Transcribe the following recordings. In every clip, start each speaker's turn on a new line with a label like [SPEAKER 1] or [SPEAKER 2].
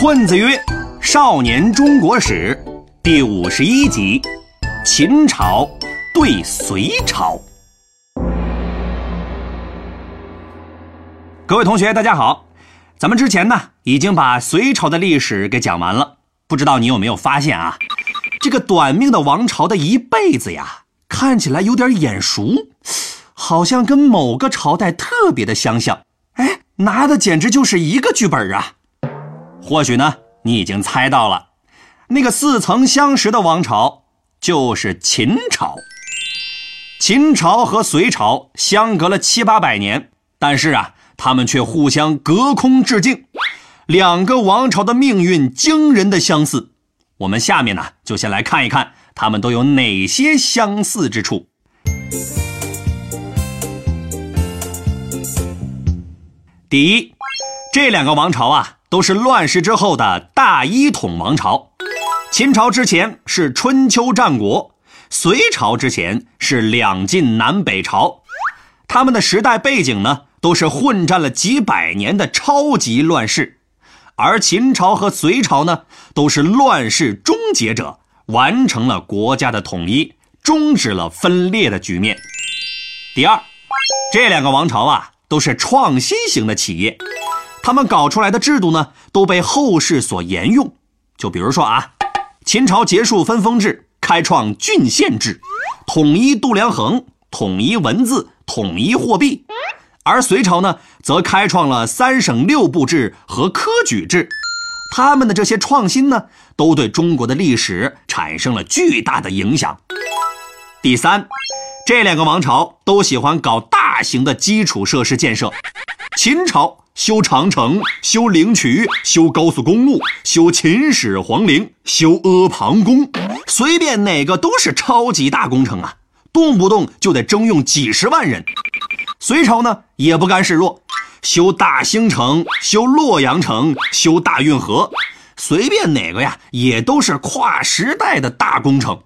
[SPEAKER 1] 混子曰：“少年中国史第五十一集：秦朝对隋朝。”各位同学，大家好。咱们之前呢已经把隋朝的历史给讲完了，不知道你有没有发现啊？这个短命的王朝的一辈子呀，看起来有点眼熟，好像跟某个朝代特别的相像。哎，拿的简直就是一个剧本啊！或许呢，你已经猜到了，那个似曾相识的王朝就是秦朝。秦朝和隋朝相隔了七八百年，但是啊，他们却互相隔空致敬，两个王朝的命运惊人的相似。我们下面呢，就先来看一看他们都有哪些相似之处。第一，这两个王朝啊，都是乱世之后的大一统王朝。秦朝之前是春秋战国，隋朝之前是两晋南北朝。他们的时代背景呢，都是混战了几百年的超级乱世。而秦朝和隋朝呢，都是乱世终结者，完成了国家的统一，终止了分裂的局面。第二，这两个王朝啊。都是创新型的企业，他们搞出来的制度呢，都被后世所沿用。就比如说啊，秦朝结束分封制，开创郡县制，统一度量衡，统一文字，统一货币；而隋朝呢，则开创了三省六部制和科举制。他们的这些创新呢，都对中国的历史产生了巨大的影响。第三。这两个王朝都喜欢搞大型的基础设施建设，秦朝修长城、修灵渠、修高速公路、修秦始皇陵、修阿房宫，随便哪个都是超级大工程啊，动不动就得征用几十万人。隋朝呢也不甘示弱，修大兴城、修洛阳城、修大运河，随便哪个呀也都是跨时代的大工程。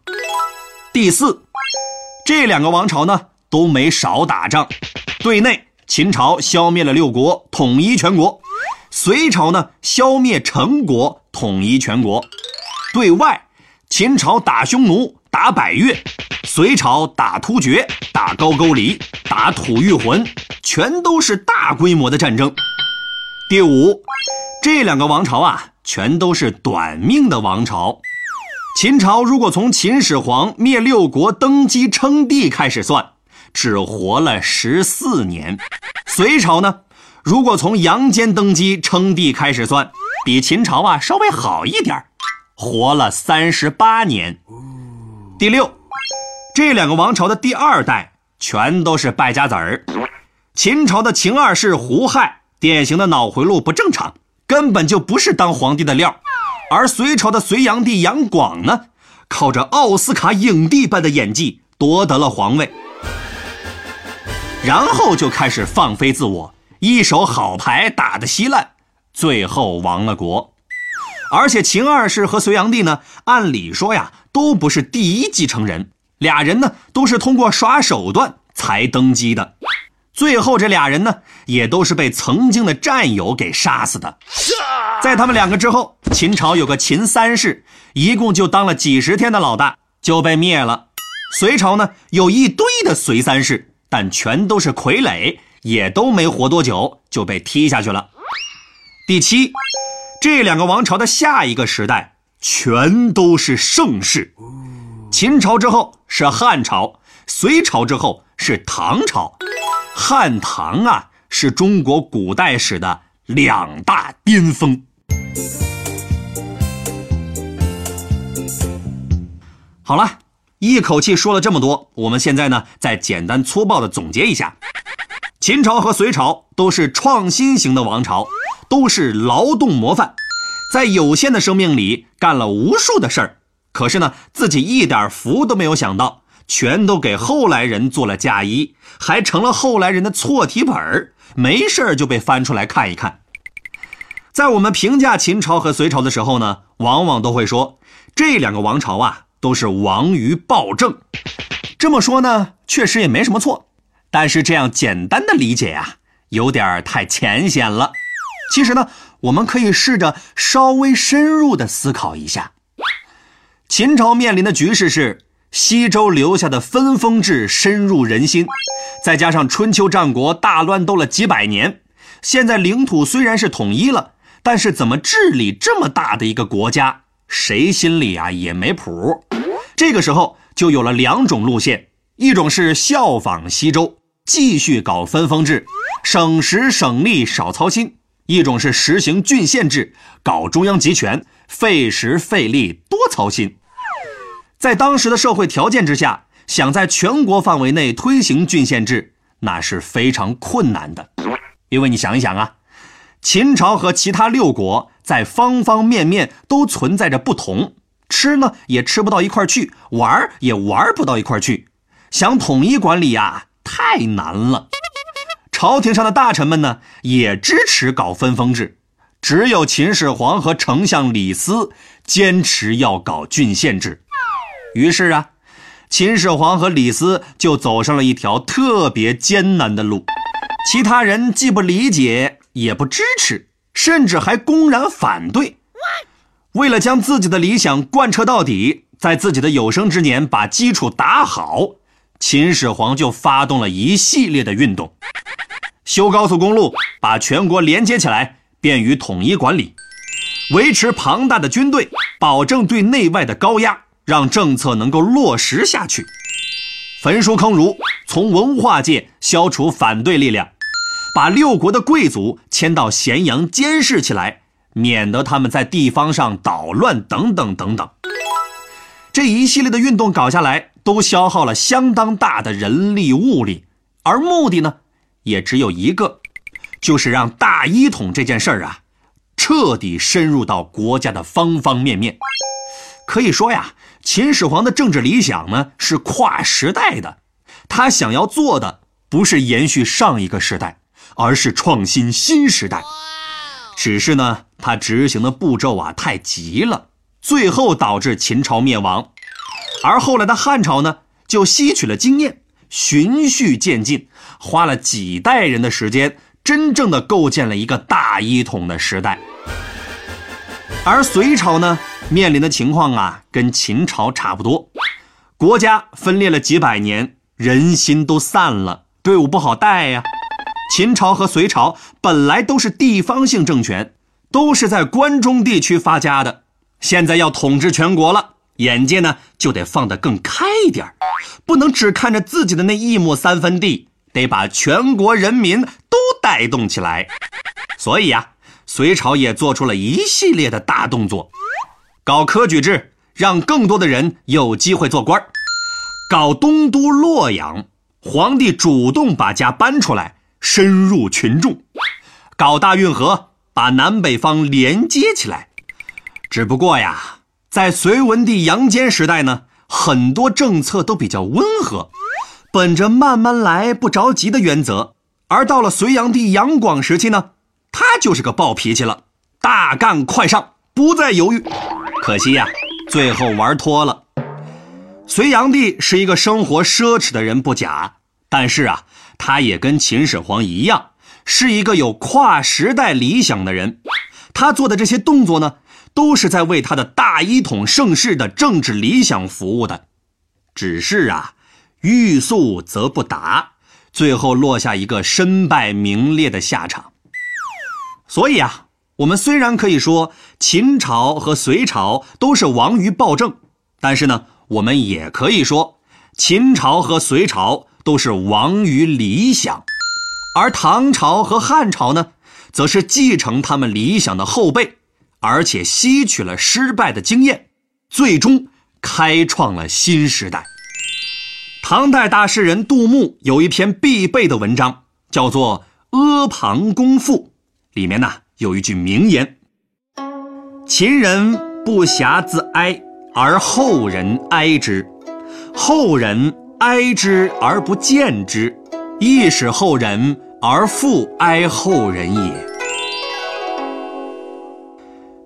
[SPEAKER 1] 第四。这两个王朝呢都没少打仗，对内秦朝消灭了六国，统一全国；隋朝呢消灭陈国，统一全国。对外，秦朝打匈奴，打百越；隋朝打突厥，打高句丽，打吐谷浑，全都是大规模的战争。第五，这两个王朝啊，全都是短命的王朝。秦朝如果从秦始皇灭六国、登基称帝开始算，只活了十四年；隋朝呢，如果从杨坚登基称帝开始算，比秦朝啊稍微好一点活了三十八年。第六，这两个王朝的第二代全都是败家子儿。秦朝的秦二世胡亥，典型的脑回路不正常，根本就不是当皇帝的料。而隋朝的隋炀帝杨广呢，靠着奥斯卡影帝般的演技夺得了皇位，然后就开始放飞自我，一手好牌打得稀烂，最后亡了国。而且秦二世和隋炀帝呢，按理说呀，都不是第一继承人，俩人呢都是通过耍手段才登基的。最后这俩人呢，也都是被曾经的战友给杀死的。在他们两个之后，秦朝有个秦三世，一共就当了几十天的老大，就被灭了。隋朝呢，有一堆的隋三世，但全都是傀儡，也都没活多久就被踢下去了。第七，这两个王朝的下一个时代全都是盛世。秦朝之后是汉朝，隋朝之后是唐朝。汉唐啊，是中国古代史的两大巅峰。好了，一口气说了这么多，我们现在呢，再简单粗暴的总结一下：秦朝和隋朝都是创新型的王朝，都是劳动模范，在有限的生命里干了无数的事儿，可是呢，自己一点福都没有享到。全都给后来人做了嫁衣，还成了后来人的错题本儿，没事儿就被翻出来看一看。在我们评价秦朝和隋朝的时候呢，往往都会说这两个王朝啊都是亡于暴政。这么说呢，确实也没什么错，但是这样简单的理解呀，有点太浅显了。其实呢，我们可以试着稍微深入的思考一下。秦朝面临的局势是西周留下的分封制深入人心，再加上春秋战国大乱斗了几百年，现在领土虽然是统一了，但是怎么治理这么大的一个国家，谁心里啊也没谱。这个时候就有了两种路线，一种是效仿西周，继续搞分封制，省时省力少操心；一种是实行郡县制，搞中央集权，费时费力多操心。在当时的社会条件之下，想在全国范围内推行郡县制，那是非常困难的。因为你想一想啊，秦朝和其他六国在方方面面都存在着不同，吃呢也吃不到一块去，玩也玩不到一块去，想统一管理呀，太难了。朝廷上的大臣们呢，也支持搞分封制，只有秦始皇和丞相李斯坚持要搞郡县制。于是啊，秦始皇和李斯就走上了一条特别艰难的路。其他人既不理解，也不支持，甚至还公然反对。为了将自己的理想贯彻到底，在自己的有生之年把基础打好，秦始皇就发动了一系列的运动：修高速公路，把全国连接起来，便于统一管理；维持庞大的军队，保证对内外的高压。让政策能够落实下去，焚书坑儒，从文化界消除反对力量，把六国的贵族迁到咸阳监视起来，免得他们在地方上捣乱等等等等。这一系列的运动搞下来，都消耗了相当大的人力物力，而目的呢，也只有一个，就是让大一统这件事儿啊，彻底深入到国家的方方面面。可以说呀。秦始皇的政治理想呢是跨时代的，他想要做的不是延续上一个时代，而是创新新时代。只是呢，他执行的步骤啊太急了，最后导致秦朝灭亡。而后来的汉朝呢，就吸取了经验，循序渐进，花了几代人的时间，真正的构建了一个大一统的时代。而隋朝呢？面临的情况啊，跟秦朝差不多，国家分裂了几百年，人心都散了，队伍不好带呀。秦朝和隋朝本来都是地方性政权，都是在关中地区发家的，现在要统治全国了，眼界呢就得放得更开一点，不能只看着自己的那一亩三分地，得把全国人民都带动起来。所以呀，隋朝也做出了一系列的大动作。搞科举制，让更多的人有机会做官；搞东都洛阳，皇帝主动把家搬出来，深入群众；搞大运河，把南北方连接起来。只不过呀，在隋文帝杨坚时代呢，很多政策都比较温和，本着慢慢来、不着急的原则；而到了隋炀帝杨广时期呢，他就是个暴脾气了，大干快上，不再犹豫。可惜呀，最后玩脱了。隋炀帝是一个生活奢侈的人不假，但是啊，他也跟秦始皇一样，是一个有跨时代理想的人。他做的这些动作呢，都是在为他的大一统盛世的政治理想服务的。只是啊，欲速则不达，最后落下一个身败名裂的下场。所以啊。我们虽然可以说秦朝和隋朝都是亡于暴政，但是呢，我们也可以说秦朝和隋朝都是亡于理想，而唐朝和汉朝呢，则是继承他们理想的后辈，而且吸取了失败的经验，最终开创了新时代。唐代大诗人杜牧有一篇必备的文章，叫做《阿房宫赋》，里面呢。有一句名言：“秦人不暇自哀，而后人哀之；后人哀之而不见之，亦使后人而复哀后人也。”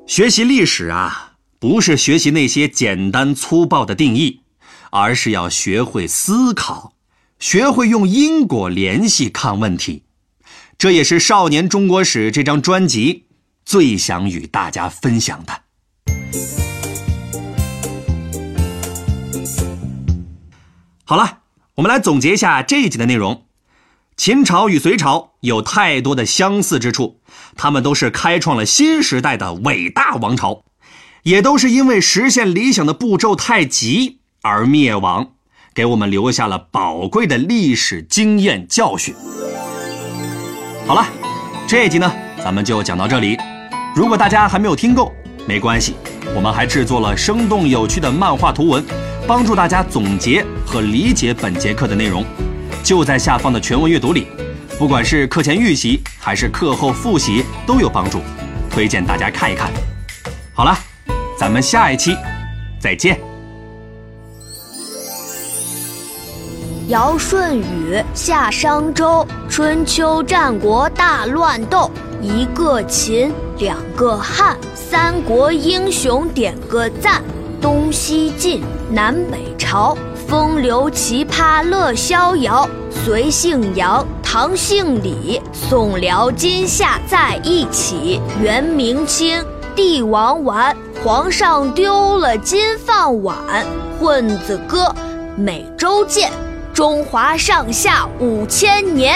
[SPEAKER 1] 学习历史啊，不是学习那些简单粗暴的定义，而是要学会思考，学会用因果联系看问题。这也是《少年中国史》这张专辑最想与大家分享的。好了，我们来总结一下这一集的内容。秦朝与隋朝有太多的相似之处，他们都是开创了新时代的伟大王朝，也都是因为实现理想的步骤太急而灭亡，给我们留下了宝贵的历史经验教训。好了，这一集呢，咱们就讲到这里。如果大家还没有听够，没关系，我们还制作了生动有趣的漫画图文，帮助大家总结和理解本节课的内容。就在下方的全文阅读里，不管是课前预习还是课后复习都有帮助，推荐大家看一看。好了，咱们下一期再见。
[SPEAKER 2] 尧舜禹夏商周，春秋战国大乱斗，一个秦，两个汉，三国英雄点个赞，东西晋，南北朝。风流奇葩乐逍遥，隋姓杨，唐姓李，宋辽金夏在一起，元明清，帝王丸，皇上丢了金饭碗，混子哥，每周见，中华上下五千年。